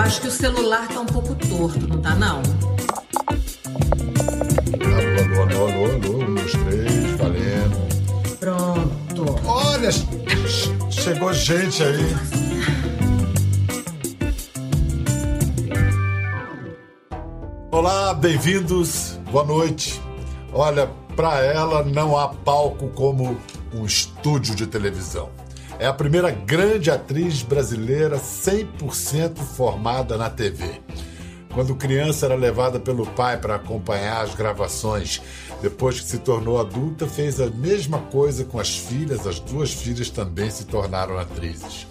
acho que o celular tá um pouco torto, não tá não? Alô, alô, alô, alô, um, dois, três, valendo. Pronto. Olha, chegou gente aí. Olá, bem-vindos, boa noite. Olha, para ela não há palco como um estúdio de televisão. É a primeira grande atriz brasileira 100% formada na TV. Quando criança era levada pelo pai para acompanhar as gravações. Depois que se tornou adulta, fez a mesma coisa com as filhas. As duas filhas também se tornaram atrizes.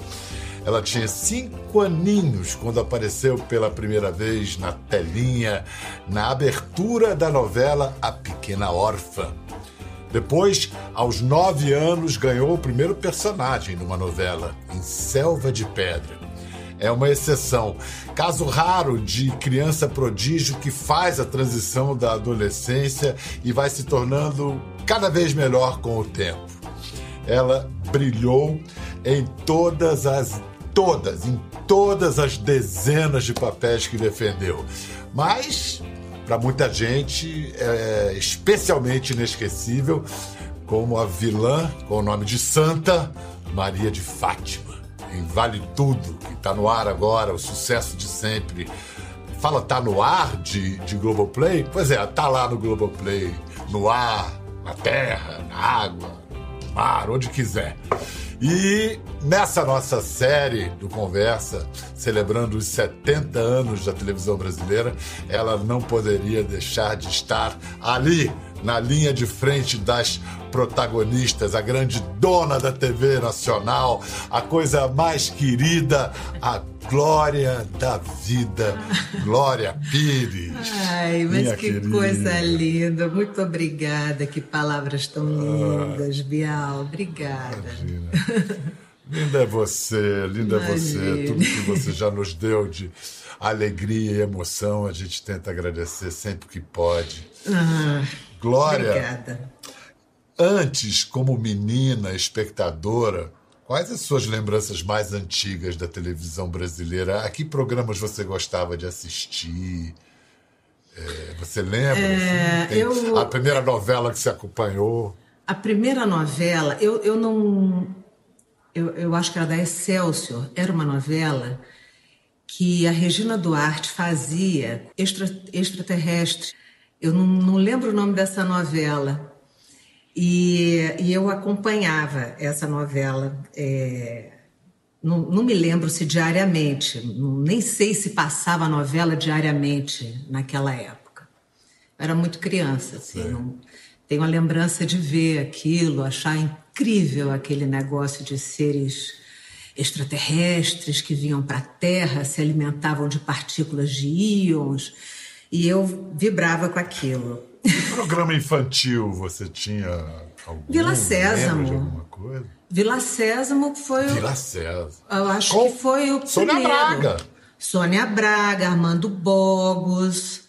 Ela tinha cinco aninhos quando apareceu pela primeira vez na telinha, na abertura da novela A Pequena Órfã. Depois, aos nove anos, ganhou o primeiro personagem numa novela, em Selva de Pedra. É uma exceção, caso raro de criança prodígio que faz a transição da adolescência e vai se tornando cada vez melhor com o tempo. Ela brilhou em todas as todas, em todas as dezenas de papéis que defendeu. Mas para muita gente é especialmente inesquecível como a vilã com o nome de Santa Maria de Fátima. Em Vale Tudo, que está no ar agora, o sucesso de sempre. Fala, tá no ar de, de Globoplay? Pois é, tá lá no Globoplay, no ar, na terra, na água, no mar, onde quiser. E nessa nossa série do Conversa, celebrando os 70 anos da televisão brasileira, ela não poderia deixar de estar ali, na linha de frente das protagonistas, a grande dona da TV nacional, a coisa mais querida, a glória da vida, Glória Pires. Ai, mas que querida. coisa linda. Muito obrigada. Que palavras tão lindas, ah, Bial. Obrigada. Linda é você, linda é você. Tudo que você já nos deu de alegria e emoção, a gente tenta agradecer sempre que pode. Ah, Glória. Obrigada. Antes, como menina, espectadora, quais as suas lembranças mais antigas da televisão brasileira? A que programas você gostava de assistir? É, você lembra? É, assim? eu... A primeira novela que você acompanhou? A primeira novela, eu, eu não eu, eu acho que era da Excelsior, era uma novela que a Regina Duarte fazia, extra, extraterrestre. Eu não, não lembro o nome dessa novela. E, e eu acompanhava essa novela. É, não, não, me lembro se diariamente, nem sei se passava a novela diariamente naquela época. Eu era muito criança, assim, não, tenho a lembrança de ver aquilo, achar incrível aquele negócio de seres extraterrestres que vinham para a Terra, se alimentavam de partículas de íons, e eu vibrava com aquilo. Que programa infantil você tinha algum? Vila Sésamo. Vila Sésamo foi o. Vila Sésamo. Eu acho com que foi o Sônia primeiro. Braga. Sônia Braga, Armando Bogos.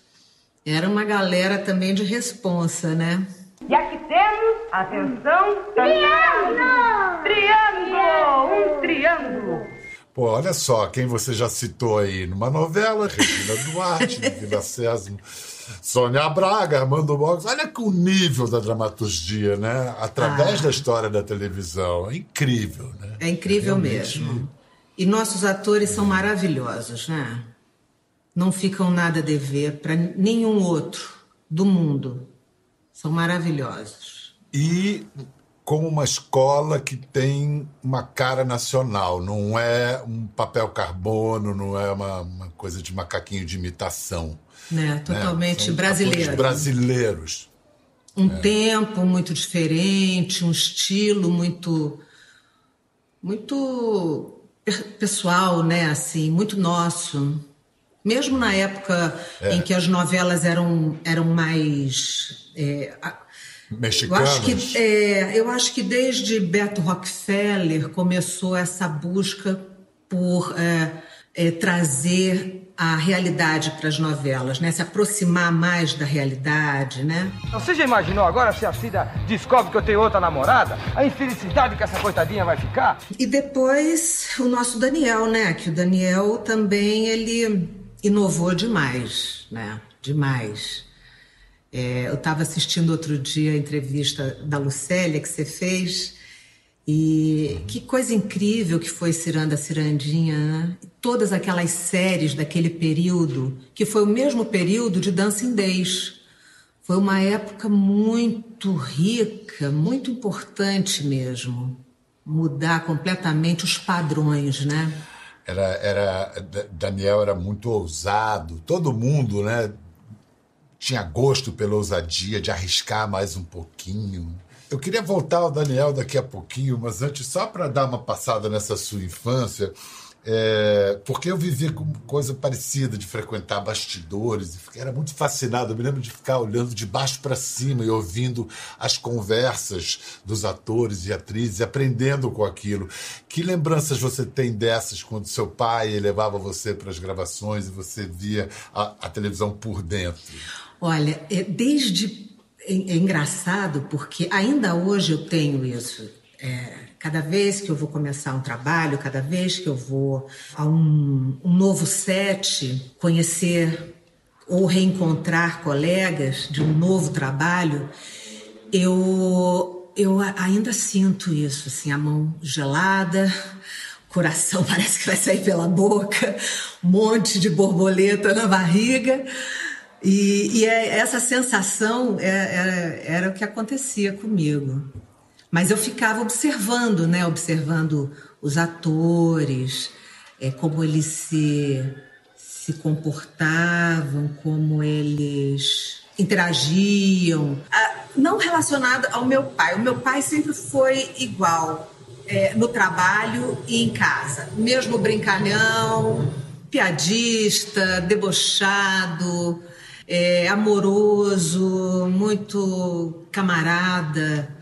Era uma galera também de responsa, né? E aqui temos, atenção, triângulo! Triângulo! Um triângulo! Pô, olha só, quem você já citou aí numa novela, Regina Duarte, Vila Sésamo, Sônia Braga, Armando Box. Olha o nível da dramaturgia, né? Através ah. da história da televisão. É incrível, né? É incrível é mesmo. E nossos atores são maravilhosos, né? Não ficam nada a dever para nenhum outro do mundo. São maravilhosos. E como uma escola que tem uma cara nacional, não é um papel carbono, não é uma, uma coisa de macaquinho de imitação. Né? Totalmente né? brasileiro. brasileiros. Um é. tempo muito diferente, um estilo muito muito pessoal, né? Assim, muito nosso. Mesmo na época é. em que as novelas eram, eram mais. É, Mexicanas? Eu acho, que, é, eu acho que desde Beto Rockefeller começou essa busca por é, é, trazer a realidade para as novelas, né? Se aproximar mais da realidade, né? Você já imaginou agora se a Cida descobre que eu tenho outra namorada? A infelicidade que essa coitadinha vai ficar? E depois o nosso Daniel, né? Que o Daniel também ele inovou demais, né? Demais. É, eu estava assistindo outro dia a entrevista da Lucélia que você fez e que coisa incrível que foi Ciranda Cirandinha, né? Todas aquelas séries daquele período, que foi o mesmo período de Dancing Days. Foi uma época muito rica, muito importante mesmo. Mudar completamente os padrões, né? Era, era, Daniel era muito ousado, todo mundo, né? Tinha gosto pela ousadia de arriscar mais um pouquinho. Eu queria voltar ao Daniel daqui a pouquinho, mas antes, só para dar uma passada nessa sua infância, é, porque eu vivi com coisa parecida de frequentar bastidores, era muito fascinado. Eu me lembro de ficar olhando de baixo para cima e ouvindo as conversas dos atores e atrizes, aprendendo com aquilo. Que lembranças você tem dessas quando seu pai levava você para as gravações e você via a, a televisão por dentro? Olha, é, desde é, é engraçado porque ainda hoje eu tenho isso. É, cada vez que eu vou começar um trabalho, cada vez que eu vou a um, um novo set, conhecer ou reencontrar colegas de um novo trabalho, eu, eu ainda sinto isso, assim, a mão gelada, o coração parece que vai sair pela boca, um monte de borboleta na barriga. E, e é, essa sensação é, é, era o que acontecia comigo. Mas eu ficava observando, né? Observando os atores, é, como eles se, se comportavam, como eles interagiam. Ah, não relacionado ao meu pai. O meu pai sempre foi igual é, no trabalho e em casa. Mesmo brincalhão, piadista, debochado é, amoroso, muito camarada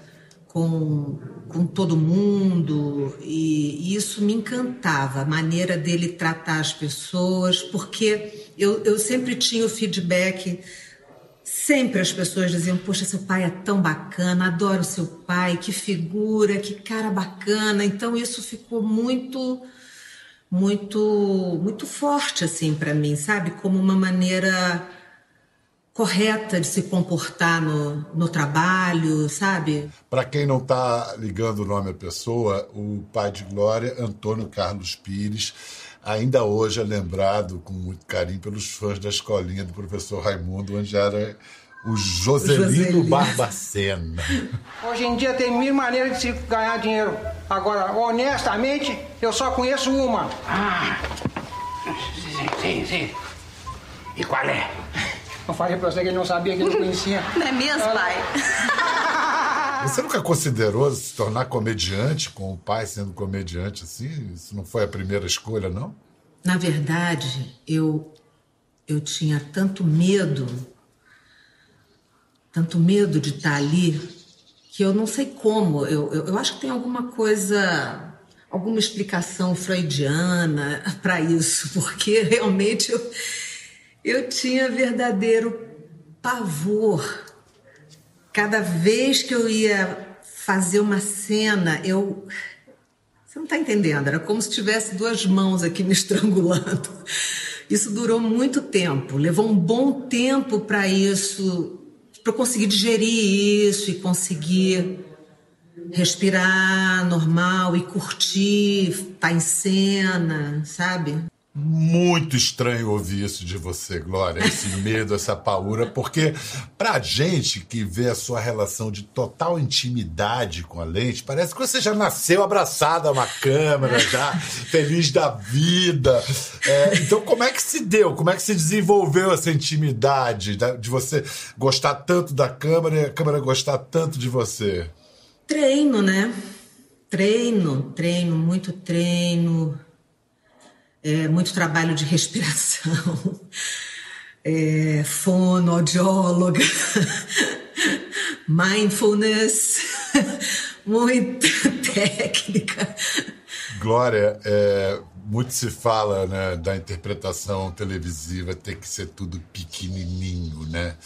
com, com todo mundo, e, e isso me encantava, a maneira dele tratar as pessoas, porque eu, eu sempre tinha o feedback. Sempre as pessoas diziam: Poxa, seu pai é tão bacana, adoro seu pai, que figura, que cara bacana. Então, isso ficou muito, muito, muito forte assim para mim, sabe? Como uma maneira correta de se comportar no, no trabalho, sabe? Para quem não está ligando o nome à pessoa, o pai de Glória, Antônio Carlos Pires, ainda hoje é lembrado com muito carinho pelos fãs da escolinha do professor Raimundo, onde era o Joselino, Joselino. Barbacena. Hoje em dia tem mil maneiras de se ganhar dinheiro. Agora, honestamente, eu só conheço uma. Ah, sim, sim, sim. E qual é? Eu falei pra você que ele não sabia, que ele não conhecia. Não é mesmo, pai? Você nunca considerou se tornar comediante com o pai sendo comediante assim? Isso não foi a primeira escolha, não? Na verdade, eu eu tinha tanto medo, tanto medo de estar ali, que eu não sei como. Eu, eu, eu acho que tem alguma coisa, alguma explicação freudiana para isso, porque realmente eu eu tinha verdadeiro pavor. Cada vez que eu ia fazer uma cena, eu. Você não está entendendo, era como se tivesse duas mãos aqui me estrangulando. Isso durou muito tempo, levou um bom tempo para isso, para eu conseguir digerir isso e conseguir respirar normal e curtir, estar tá em cena, sabe? Muito estranho ouvir isso de você, Glória, esse medo, essa paura, porque pra gente que vê a sua relação de total intimidade com a lente, parece que você já nasceu abraçada a uma câmera, já feliz da vida. É, então, como é que se deu? Como é que se desenvolveu essa intimidade de você gostar tanto da câmera e a câmera gostar tanto de você? Treino, né? Treino, treino, muito treino é, muito trabalho de respiração, é, fonoaudióloga, mindfulness, muita técnica. Glória, é, muito se fala né, da interpretação televisiva ter que ser tudo pequenininho, né?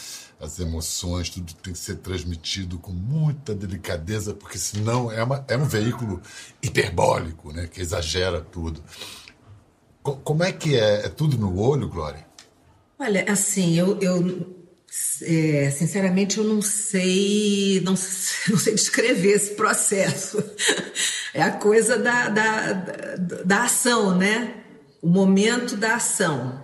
As emoções, tudo tem que ser transmitido com muita delicadeza, porque senão é, uma, é um veículo hiperbólico, né? Que exagera tudo. Co como é que é? É tudo no olho, Glória? Olha, assim, eu, eu é, sinceramente, eu não sei, não, não, sei descrever esse processo. É a coisa da, da, da, da ação, né? O momento da ação.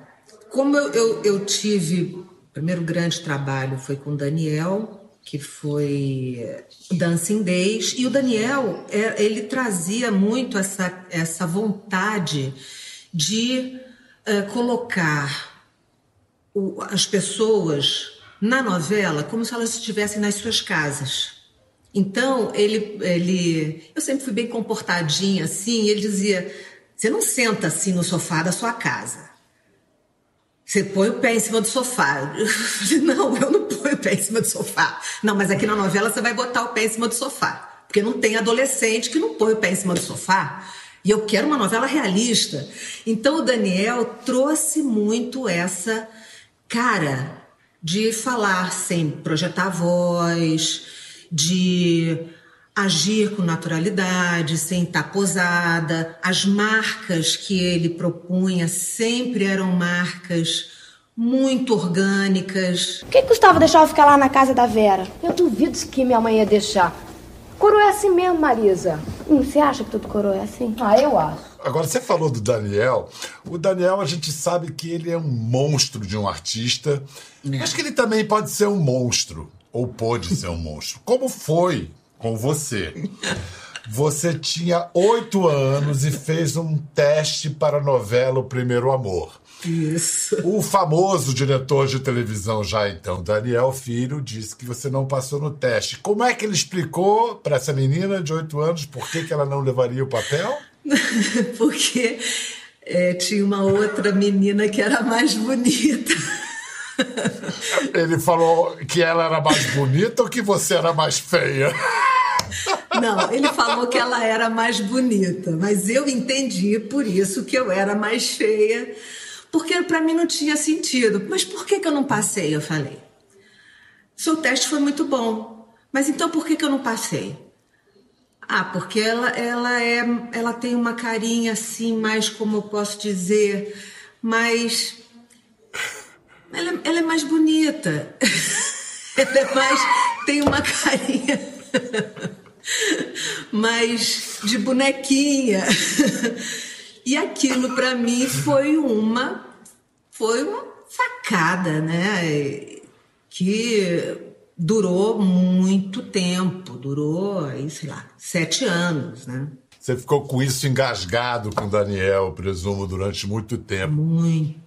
Como eu, eu, eu tive, o primeiro grande trabalho foi com o Daniel, que foi Dancing Days, e o Daniel, é, ele trazia muito essa, essa vontade de é, colocar o, as pessoas na novela como se elas estivessem nas suas casas. Então, ele, ele. Eu sempre fui bem comportadinha assim, ele dizia: você não senta assim no sofá da sua casa. Você põe o pé em cima do sofá. Eu falei, não, eu não ponho o pé em cima do sofá. Não, mas aqui na novela você vai botar o pé em cima do sofá. Porque não tem adolescente que não põe o pé em cima do sofá. E eu quero uma novela realista. Então o Daniel trouxe muito essa cara de falar sem projetar voz, de agir com naturalidade, sem estar posada. As marcas que ele propunha sempre eram marcas muito orgânicas. O que custava deixar eu ficar lá na casa da Vera? Eu duvido que minha mãe ia deixar. Coroa é assim mesmo, Marisa. Hum, você acha que todo coroa é assim? Ah, eu acho. Agora, você falou do Daniel. O Daniel, a gente sabe que ele é um monstro de um artista. É. Acho que ele também pode ser um monstro. Ou pode ser um monstro. Como foi com você? Você tinha oito anos e fez um teste para a novela O Primeiro Amor. Isso. O famoso diretor de televisão já então, Daniel Filho, disse que você não passou no teste. Como é que ele explicou para essa menina de oito anos por que, que ela não levaria o papel? Porque é, tinha uma outra menina que era mais bonita. Ele falou que ela era mais bonita ou que você era mais feia? Não, ele falou que ela era mais bonita, mas eu entendi por isso que eu era mais feia, porque para mim não tinha sentido. Mas por que, que eu não passei? Eu falei. Seu teste foi muito bom, mas então por que, que eu não passei? Ah, porque ela, ela, é, ela tem uma carinha assim, mais como eu posso dizer, mais. Ela, ela é mais bonita. ela é mais. tem uma carinha mais de bonequinha. E aquilo para mim foi uma. foi uma facada, né? Que durou muito tempo, durou aí, sei lá, sete anos, né? Você ficou com isso engasgado com o Daniel, presumo, durante muito tempo. Muito.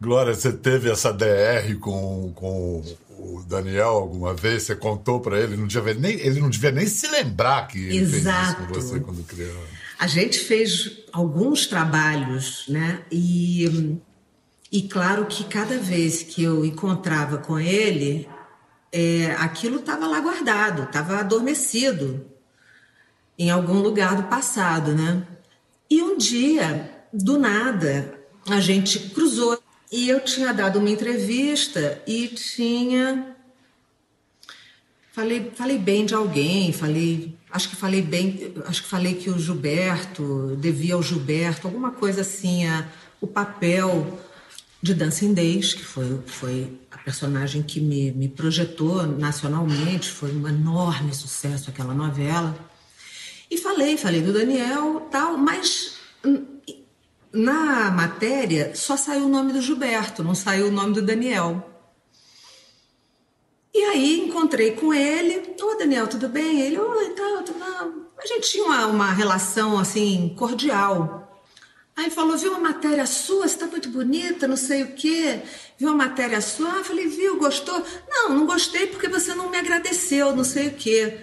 Glória, você teve essa DR com, com o Daniel alguma vez? Você contou para ele? Não devia nem, ele não devia nem se lembrar que ele Exato. fez isso com você quando criança. A gente fez alguns trabalhos, né? E e claro que cada vez que eu encontrava com ele, é, aquilo estava lá guardado, estava adormecido em algum lugar do passado, né? E um dia, do nada, a gente cruzou e eu tinha dado uma entrevista e tinha falei falei bem de alguém, falei acho que falei bem, acho que falei que o Gilberto devia ao Gilberto alguma coisa assim, a, o papel de Dancing Days, que foi, foi a personagem que me, me projetou nacionalmente, foi um enorme sucesso aquela novela. E falei, falei do Daniel tal, mas na matéria só saiu o nome do Gilberto, não saiu o nome do Daniel. E aí encontrei com ele, ô Daniel, tudo bem? Ele, oi, tal, tudo A gente tinha uma, uma relação assim cordial. Aí falou, viu uma matéria sua, você está muito bonita, não sei o quê. Viu uma matéria sua? Ah, falei, viu, gostou? Não, não gostei porque você não me agradeceu, não sei o quê.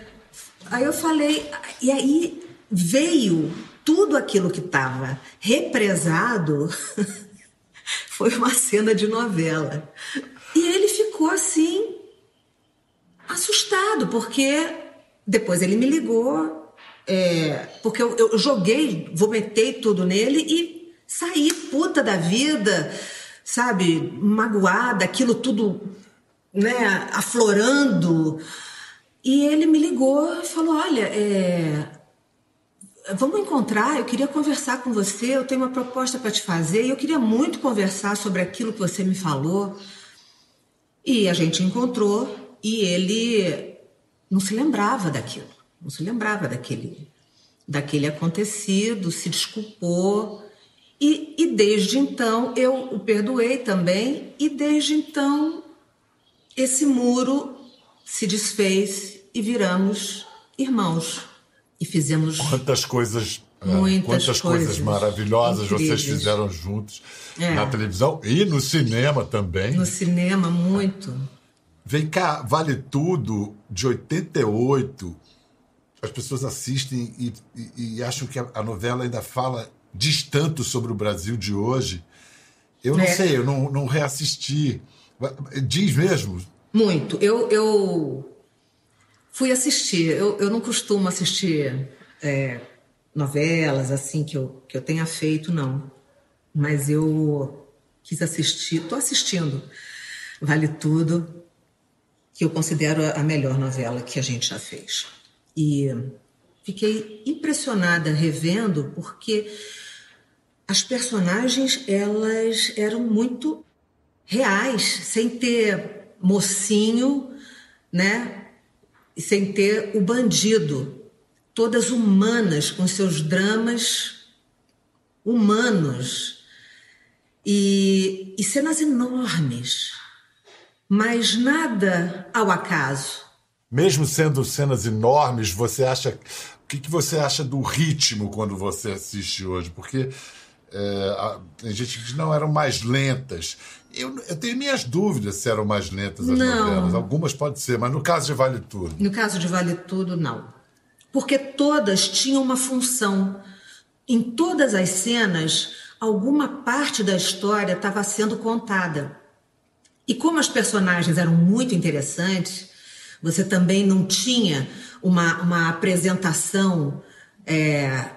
Aí eu falei, e aí veio tudo aquilo que estava represado, foi uma cena de novela. E ele ficou assim, assustado, porque depois ele me ligou É, porque eu, eu joguei, vomitei tudo nele e saí puta da vida, sabe? Magoada, aquilo tudo, né, aflorando. E ele me ligou e falou: Olha, é, vamos encontrar. Eu queria conversar com você. Eu tenho uma proposta para te fazer. E eu queria muito conversar sobre aquilo que você me falou. E a gente encontrou e ele não se lembrava daquilo, não se lembrava daquele, daquele acontecido, se desculpou. E, e desde então eu o perdoei também, e desde então esse muro se desfez e viramos irmãos. E fizemos. Quantas coisas. é, Muitas quantas coisas, coisas maravilhosas vocês incríveis. fizeram juntos É. na televisão e no cinema também. no cinema muito. Vem cá, Vale Tudo, de 88. As pessoas assistem e, e- e acham que a, a novela ainda fala, diz tanto sobre o Brasil de hoje. Eu não É. sei, eu não, não reassisti. Diz mesmo. Muito. Eu, eu fui assistir. Eu, eu não costumo assistir é, novelas assim que eu, que eu tenha feito, não. Mas eu quis assistir, tô assistindo Vale Tudo, que eu considero a melhor novela que a gente já fez. E fiquei impressionada revendo porque as personagens elas eram muito reais, sem ter mocinho, né? E sem ter o bandido. Todas humanas, com seus dramas humanos. E, e cenas enormes, mas nada ao acaso. Mesmo sendo cenas enormes, você acha. O que, que você acha do ritmo quando você assiste hoje? Porque é, tem gente que diz não eram mais lentas. Eu, eu tenho minhas dúvidas se eram mais lentas as Não. novelas. Algumas pode ser, mas no caso de Vale Tudo. No caso de Vale Tudo, não. Porque todas tinham uma função. Em todas as cenas, alguma parte da história estava sendo contada. E como as personagens eram muito interessantes, você também não tinha uma, uma apresentação, é,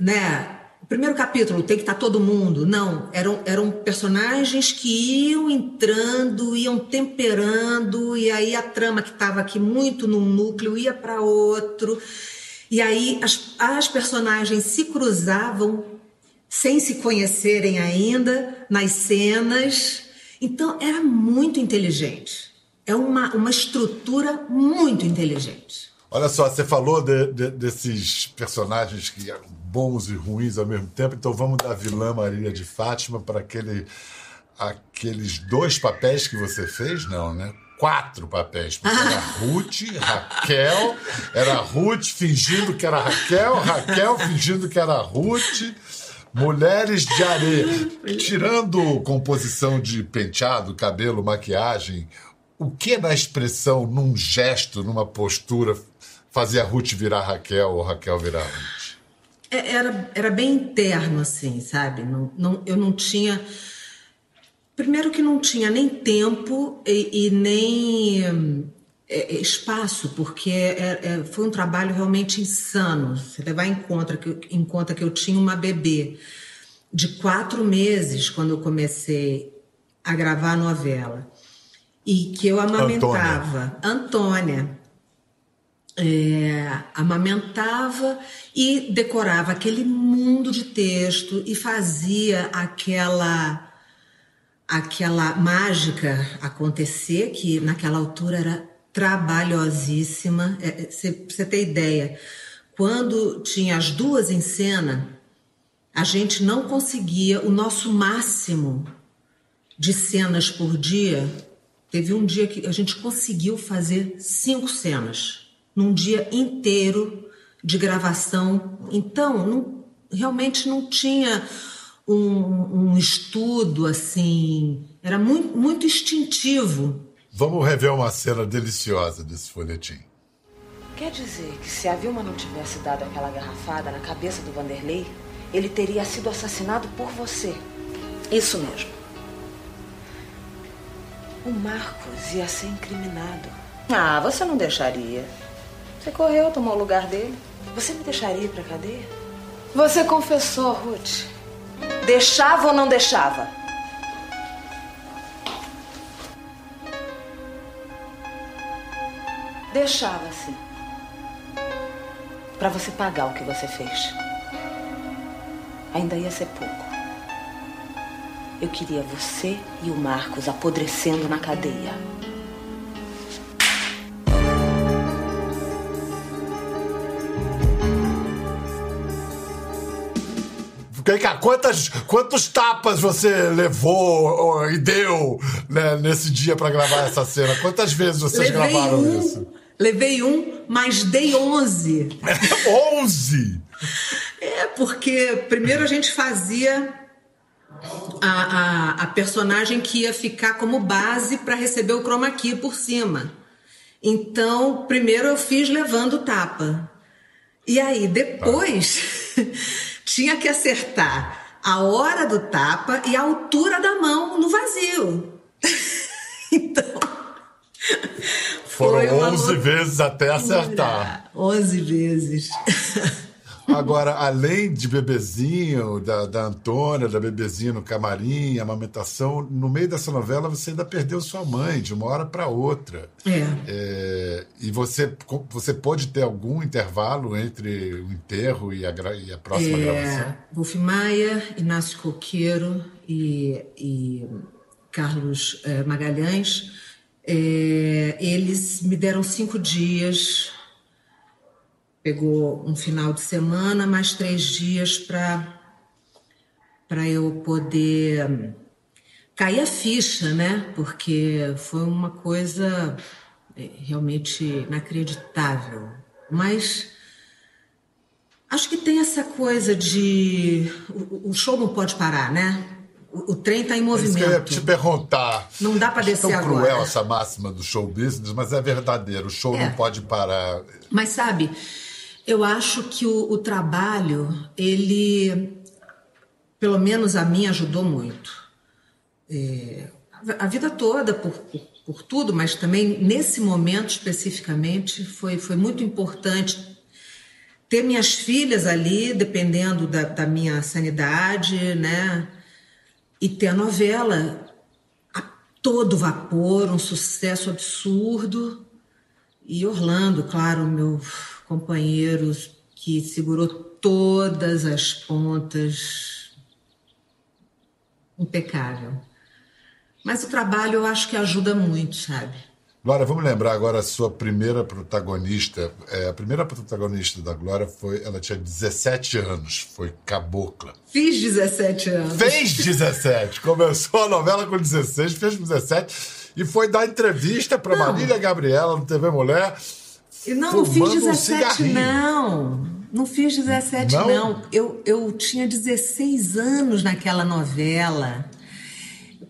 né? O primeiro capítulo tem que estar todo mundo. Não, eram, eram personagens que iam entrando, iam temperando, e aí a trama que estava aqui muito num núcleo ia para outro. E aí as, as personagens se cruzavam sem se conhecerem ainda nas cenas. Então era muito inteligente. É uma, uma estrutura muito inteligente. Olha só, você falou de- de- desses personagens que eram bons e ruins ao mesmo tempo, então vamos da vilã Maria de Fátima para aquele, aqueles dois papéis que você fez? Não, né? Quatro papéis. Porque era Ruth, Raquel, era Ruth fingindo que era Raquel, Raquel fingindo que era Ruth. Mulheres de areia. Tirando composição de penteado, cabelo, maquiagem, o que na expressão, num gesto, numa postura, fazia Ruth virar Raquel ou Raquel virar Ruth? É- Era, era bem interno, assim, sabe? Não, não, eu não tinha. Primeiro que não tinha nem tempo e, e nem é, é, espaço, porque é- é- foi um trabalho realmente insano. Você levar em conta, que, eu- em conta que eu tinha uma bebê de quatro meses quando eu comecei a gravar a novela. E que eu amamentava. Antônia é, amamentava e decorava aquele mundo de texto e fazia aquela aquela mágica acontecer que naquela altura era trabalhosíssima. É, é, você ter ideia, quando tinha as duas em cena, a gente não conseguia o nosso máximo de cenas por dia. Teve um dia que a gente conseguiu fazer cinco cenas num dia inteiro de gravação. Então, não- realmente não tinha um, um estudo assim. Era muito, muito instintivo. Vamos rever uma cena deliciosa desse folhetim. Quer dizer que se a Vilma não tivesse dado aquela garrafada na cabeça do Vanderlei, ele teria sido assassinado por você. Isso mesmo. O Marcos ia ser incriminado. Ah, você não deixaria. Você correu, tomou o lugar dele. Você me deixaria ir pra cadeia? Você confessou, Ruth. Deixava ou não deixava? Deixava, sim. Pra você pagar o que você fez. Ainda ia ser pouco. Eu queria você e o Marcos apodrecendo na cadeia. Vem cá, quantas, quantos tapas você levou e deu né, nesse dia pra gravar essa cena? Quantas vezes vocês Levei gravaram um, isso? Levei um, mas dei 11. 11! É, porque primeiro a gente fazia a, a, a personagem que ia ficar como base para receber o chroma key por cima. Então, primeiro eu fiz levando tapa. E aí, depois, tinha que acertar a hora do tapa e a altura da mão no vazio. então. Foram foi uma 11 loucura. vezes até acertar. 11 vezes. Agora, além de bebezinho, da, da Antônia, da bebezinha no camarim, amamentação, no meio dessa novela você ainda perdeu sua mãe de uma hora para outra. É. É, e você, você pode ter algum intervalo entre o enterro e a, e a próxima gravação? É, Wolf Maia, Inácio Coqueiro e, e Carlos eh, Magalhães, eh, eles me deram cinco dias. Pegou um final de semana, mais três dias para para eu poder hum, cair a ficha, né? Porque foi uma coisa eh, realmente inacreditável. Mas Acho que tem essa coisa de. O show não pode parar, né? O, o trem está em É isso que eu ia movimento. te perguntar. Não dá Acho descer tão agora. cruel essa máxima do show business, mas é verdadeiro. O show É. não pode parar. Mas sabe, eu acho que o, o trabalho, ele, pelo menos a mim, ajudou muito. É, a- a vida toda, por, por, por tudo, mas também nesse momento especificamente, foi, foi muito importante ter minhas filhas ali, dependendo da, da minha sanidade, né? E ter a novela a todo vapor, um sucesso absurdo. E Orlando, claro, meu companheiro que segurou todas as pontas. Impecável. Mas o trabalho eu acho que ajuda muito, sabe? Glória, vamos lembrar agora a sua primeira protagonista. É, a primeira protagonista da Glória foi. Ela tinha 17 anos, foi Cabocla. Fiz 17 anos. Fez 17, começou a novela com 16, fez 17 e foi dar entrevista para. Marília Gabriela no TV Mulher. E Não, não fiz fumando um 17, cigarrinho. não. Não fiz 17, Não? não. Eu, eu tinha 16 anos naquela novela.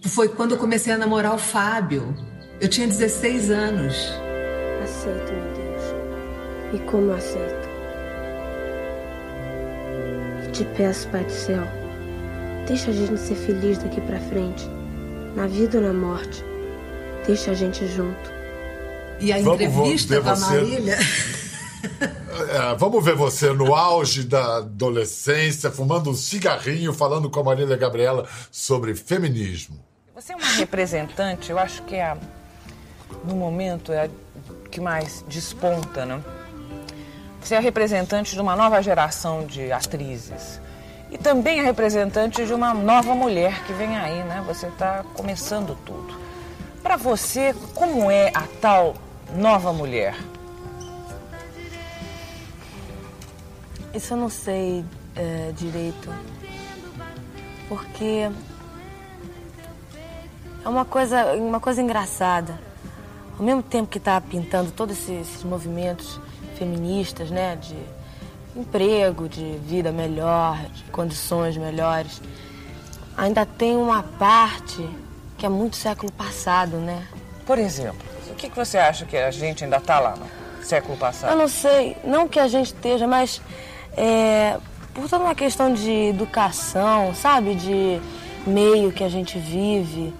Foi quando eu comecei a namorar o Fábio. Eu tinha 16 anos. Aceito, meu Deus. E como eu aceito? E te peço, Pai do céu, deixa a gente ser feliz daqui pra frente, na vida ou na morte. Deixa a gente junto. E a Vamos entrevista ver com a você. Marília. É, vamos ver você no auge da adolescência, fumando um cigarrinho, falando com a Marília Gabriela sobre feminismo. Você é uma representante, eu acho que é a, no momento é a que mais desponta, né? Você é representante de uma nova geração de atrizes. E também é representante de uma nova mulher que vem aí, né? Você está começando tudo. Para você, como é a tal nova mulher? Isso eu não sei é, direito. Porque é uma coisa, uma coisa engraçada. Ao mesmo tempo que está pintando todos esses, esses movimentos feministas, né? De emprego, de vida melhor, de condições melhores, ainda tem uma parte que é muito século passado, né? Por exemplo, o que, que você acha que a gente ainda está lá no século passado? Eu não sei, não que a gente esteja, mas é, por toda uma questão de educação, sabe? De meio que a gente vive.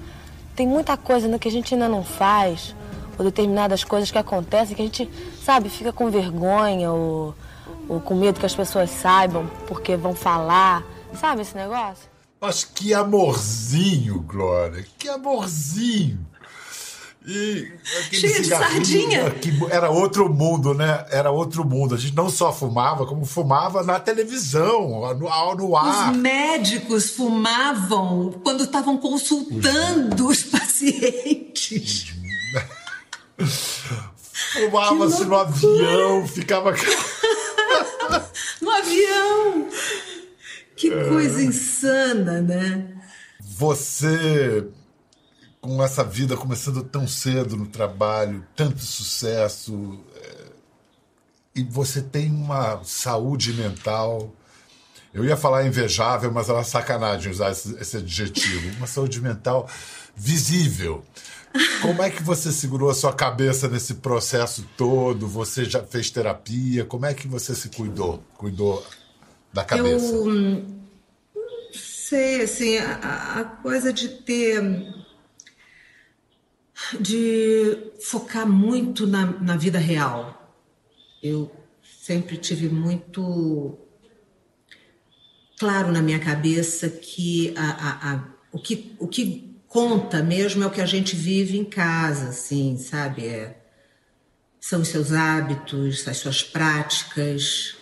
Tem muita coisa que a gente ainda não faz, ou determinadas coisas que acontecem que a gente, sabe, fica com vergonha ou ou com medo que as pessoas saibam porque vão falar. Sabe esse negócio? Mas que amorzinho, Glória, que amorzinho. E Cheia de sardinha. que era outro mundo, né? Era outro mundo. A gente não só fumava, como fumava na televisão, no, no ar. Os médicos fumavam quando estavam consultando os pacientes. Fumava-se no avião, ficava. No avião! Que coisa insana, né? Você, com essa vida começando tão cedo no trabalho, tanto sucesso, é, e você tem uma saúde mental. Eu ia falar invejável, mas era sacanagem usar esse, esse adjetivo. Uma saúde mental visível. Como é que você segurou a sua cabeça nesse processo todo? Você já fez terapia? Como é que você se cuidou? Cuidou da cabeça? Eu hum, sei, assim, a, a coisa de ter. de focar muito na, na vida real. Eu sempre tive muito claro na minha cabeça que, a, a, a, o, que o que conta mesmo é o que a gente vive em casa, assim, sabe? É, são os seus hábitos, as suas práticas,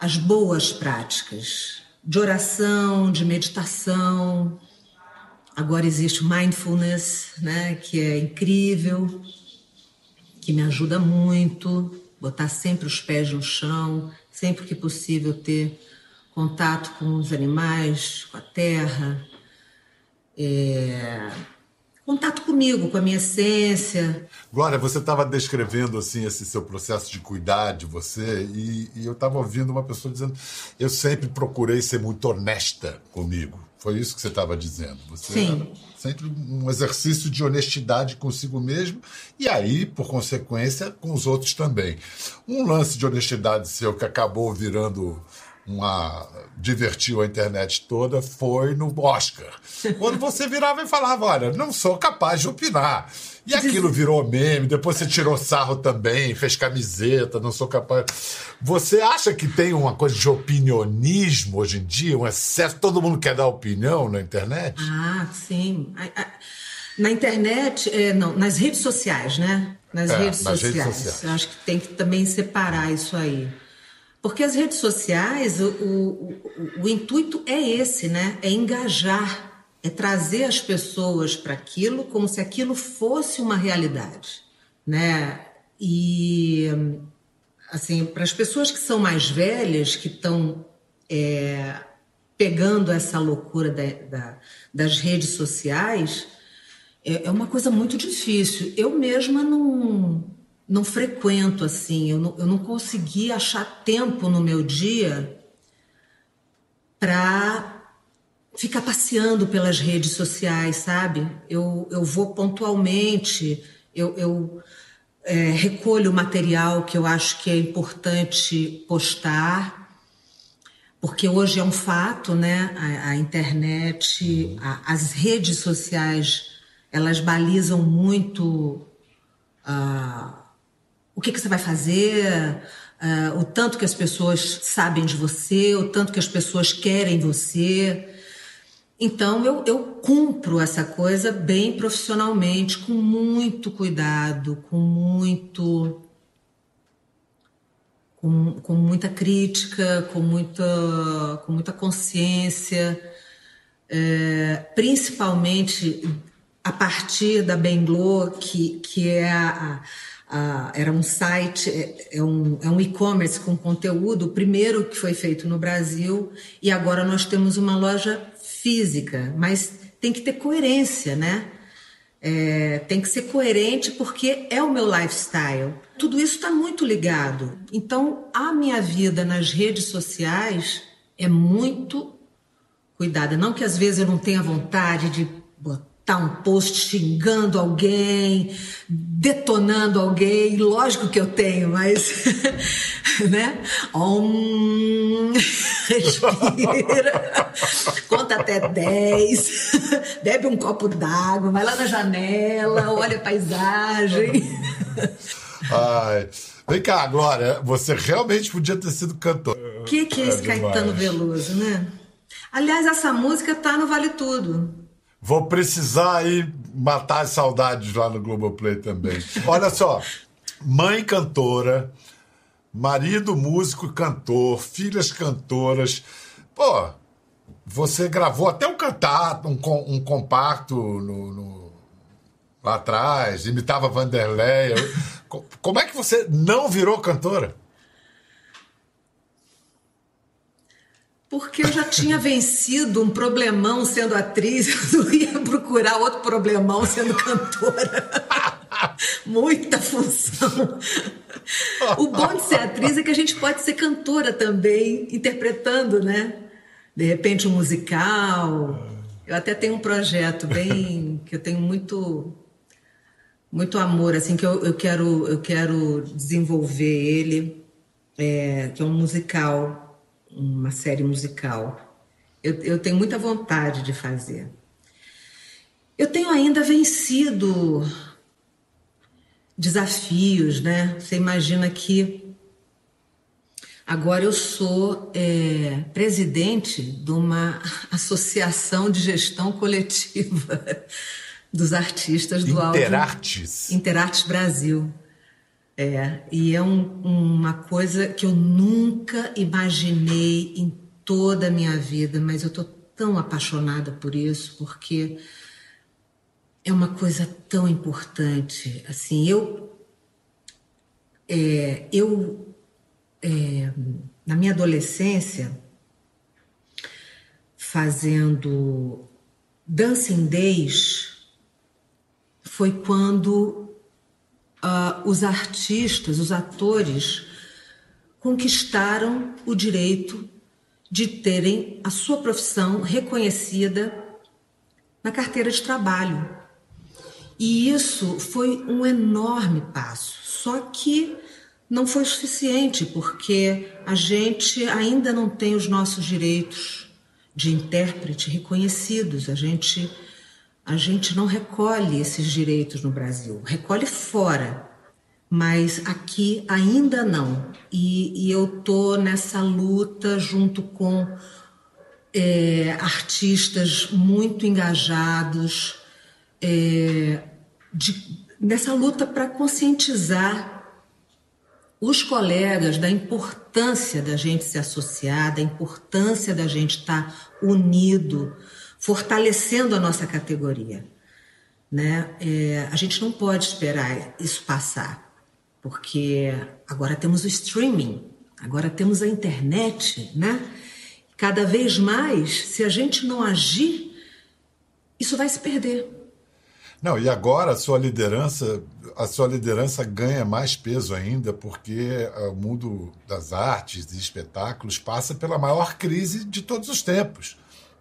as boas práticas de oração, de meditação. Agora existe o mindfulness, né, que é incrível, que me ajuda muito, botar sempre os pés no chão, sempre que possível ter contato com os animais, com a terra, é, contato comigo, com a minha essência. Glória, você estava descrevendo assim esse seu processo de cuidar de você e, e eu estava ouvindo uma pessoa dizendo eu sempre procurei ser muito honesta comigo. Foi isso que você estava dizendo. Você Sim. sempre um exercício de honestidade consigo mesmo e aí, por consequência, com os outros também. Um lance de honestidade seu que acabou virando uma divertiu a internet toda foi no Oscar. Quando você virava e falava, olha, não sou capaz de opinar. E aquilo virou meme, depois você tirou sarro também, fez camiseta, não sou capaz. Você acha que tem uma coisa de opinionismo hoje em dia, um excesso, todo mundo quer dar opinião na internet? Ah, sim. Na internet, é, não, nas redes sociais, né? Nas, É, redes, nas redes sociais. sociais. Eu acho que tem que também separar isso aí. Porque as redes sociais, o, o, o- o intuito é esse, né? É engajar, é trazer as pessoas para aquilo como se aquilo fosse uma realidade, né? E assim, para as pessoas que são mais velhas, que estão é, pegando essa loucura da- da- das redes sociais, é, é uma coisa muito difícil. Eu mesma não, não frequento assim, eu não, eu não consegui achar tempo no meu dia para ficar passeando pelas redes sociais, sabe? Eu, eu vou pontualmente, eu, eu é, recolho material que eu acho que é importante postar, porque hoje é um fato, né? A, a internet, a- as redes sociais, elas balizam muito ah, o que, que você vai fazer, ah, o tanto que as pessoas sabem de você, o tanto que as pessoas querem você. Então eu, eu cumpro essa coisa bem profissionalmente, com muito cuidado, com muito com, com muita crítica, com muita, com muita consciência, é, principalmente a partir da Benglo, que, que é a, a- era um site, é, é um, é um e-commerce com conteúdo, o primeiro que foi feito no Brasil, e agora nós temos uma loja física, mas tem que ter coerência, né? É, tem que ser coerente porque é o meu lifestyle. Tudo isso está muito ligado. Então, a minha vida nas redes sociais é muito cuidada. Não que às vezes eu não tenha vontade de botar um post xingando alguém, detonando alguém. Lógico que eu tenho, mas. né? Om, respira, conta até 10, bebe um copo d'água, vai lá na janela, olha a paisagem. Ai, Vem cá, Glória, você realmente podia ter sido cantor. O que, que é esse demais. Caetano Veloso, né? Aliás, essa música tá no Vale Tudo. Vou precisar aí matar as saudades lá no Globoplay também. Olha só, mãe cantora, marido músico e cantor, filhas cantoras. Pô, você gravou até um cantato, um, um compacto no, no- lá atrás, imitava Vanderlei. Co- Como é que você não virou cantora? Porque eu já tinha vencido um problemão sendo atriz, eu não ia procurar outro problemão sendo cantora. Muita função. O bom de ser atriz é que a gente pode ser cantora também, interpretando, né? De repente um musical. Eu até tenho um projeto bem que eu tenho muito muito amor, assim que eu, eu quero eu quero desenvolver ele, é, que é um musical, uma série musical. Eu, eu tenho muita vontade de fazer. Eu tenho ainda vencido desafios, né? Você imagina que agora eu sou é, presidente de uma associação de gestão coletiva dos artistas do áudio. Interartes. Interartes Brasil. É, e é um- uma coisa que eu nunca imaginei em toda a minha vida, mas eu tô tão apaixonada por isso, porque é uma coisa tão importante. Assim, eu, é, eu é, na minha adolescência, fazendo Dancing Days, foi quando ah, os artistas, os atores, conquistaram o direito de terem a sua profissão reconhecida na carteira de trabalho. E isso foi um enorme passo. Só que não foi suficiente, porque a gente ainda não tem os nossos direitos de intérprete reconhecidos. A gente, a gente não recolhe esses direitos no Brasil, recolhe fora, mas aqui ainda não. E, e eu tô nessa luta junto com é, artistas muito engajados é, de- nessa luta para conscientizar os colegas da importância da gente se associar, da importância da gente estar unido, fortalecendo a nossa categoria. Né? É, a gente não pode esperar isso passar, porque agora temos o streaming, agora temos a internet, né? Cada vez mais, se a gente não agir, isso vai se perder. Não, e agora a sua liderança, a sua liderança ganha mais peso ainda, porque ah, o mundo das artes e espetáculos passa pela maior crise de todos os tempos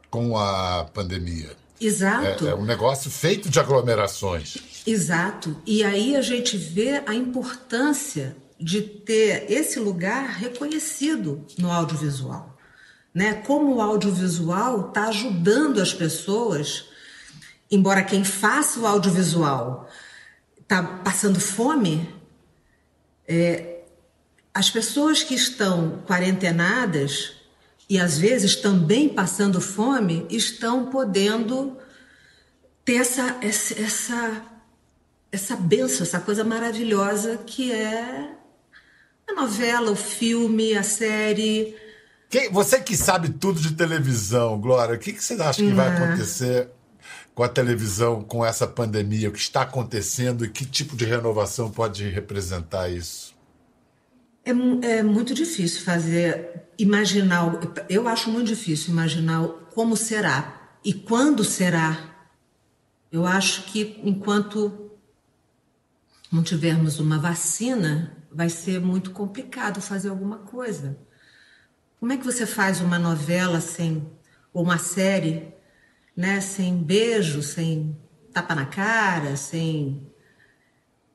com a pandemia. Exato. É, é um negócio feito de aglomerações. Exato. E aí a gente vê a importância de ter esse lugar reconhecido no audiovisual. Né? Como o audiovisual está ajudando as pessoas, embora quem faça o audiovisual está passando fome, é, as pessoas que estão quarentenadas e às vezes também passando fome estão podendo ter essa, essa, essa, essa benção, essa coisa maravilhosa que é a novela, o filme, a série. Quem- você que sabe tudo de televisão, Glória, o que, que você acha que vai Ah. acontecer com a televisão, com essa pandemia? O que está acontecendo e que tipo de renovação pode representar isso? É, é muito difícil fazer, imaginar. Eu acho muito difícil imaginar como será e quando será. Eu acho que enquanto não tivermos uma vacina, vai ser muito complicado fazer alguma coisa. Como é que você faz uma novela sem ou uma série, né, sem beijo, sem tapa na cara, sem,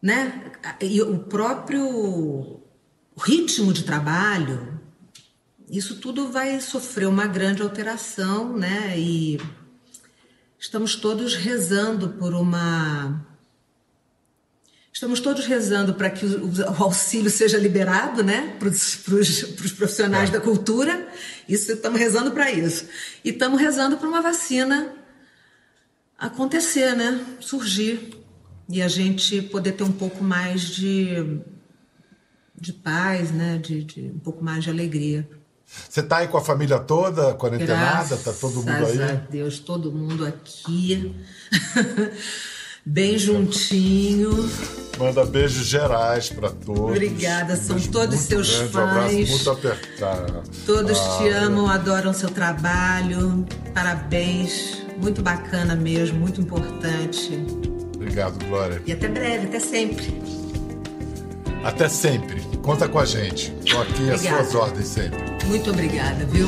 né? E o próprio ritmo de trabalho, isso tudo vai sofrer uma grande alteração, né? E estamos todos rezando por uma Estamos todos rezando para que o, o auxílio seja liberado, né, para os profissionais da cultura. Isso estamos rezando para isso. E estamos rezando para uma vacina acontecer, né, surgir e a gente poder ter um pouco mais de de paz, né, de, de um pouco mais de alegria. Você está aí com a família toda, quarentenada? Tá todo mundo aí? Graças a Deus, todo mundo aqui. Bem juntinho. Manda beijos gerais para todos. Obrigada, são beijo todos seus grande, fãs. Um abraço muito apertado. Todos Ah, te amam, adoram seu trabalho. Parabéns. Muito bacana mesmo, muito importante. Obrigado, Glória. E até breve, até sempre. Até sempre. Conta com a gente. Estou aqui às Obrigada. suas ordens sempre. Muito obrigada, viu?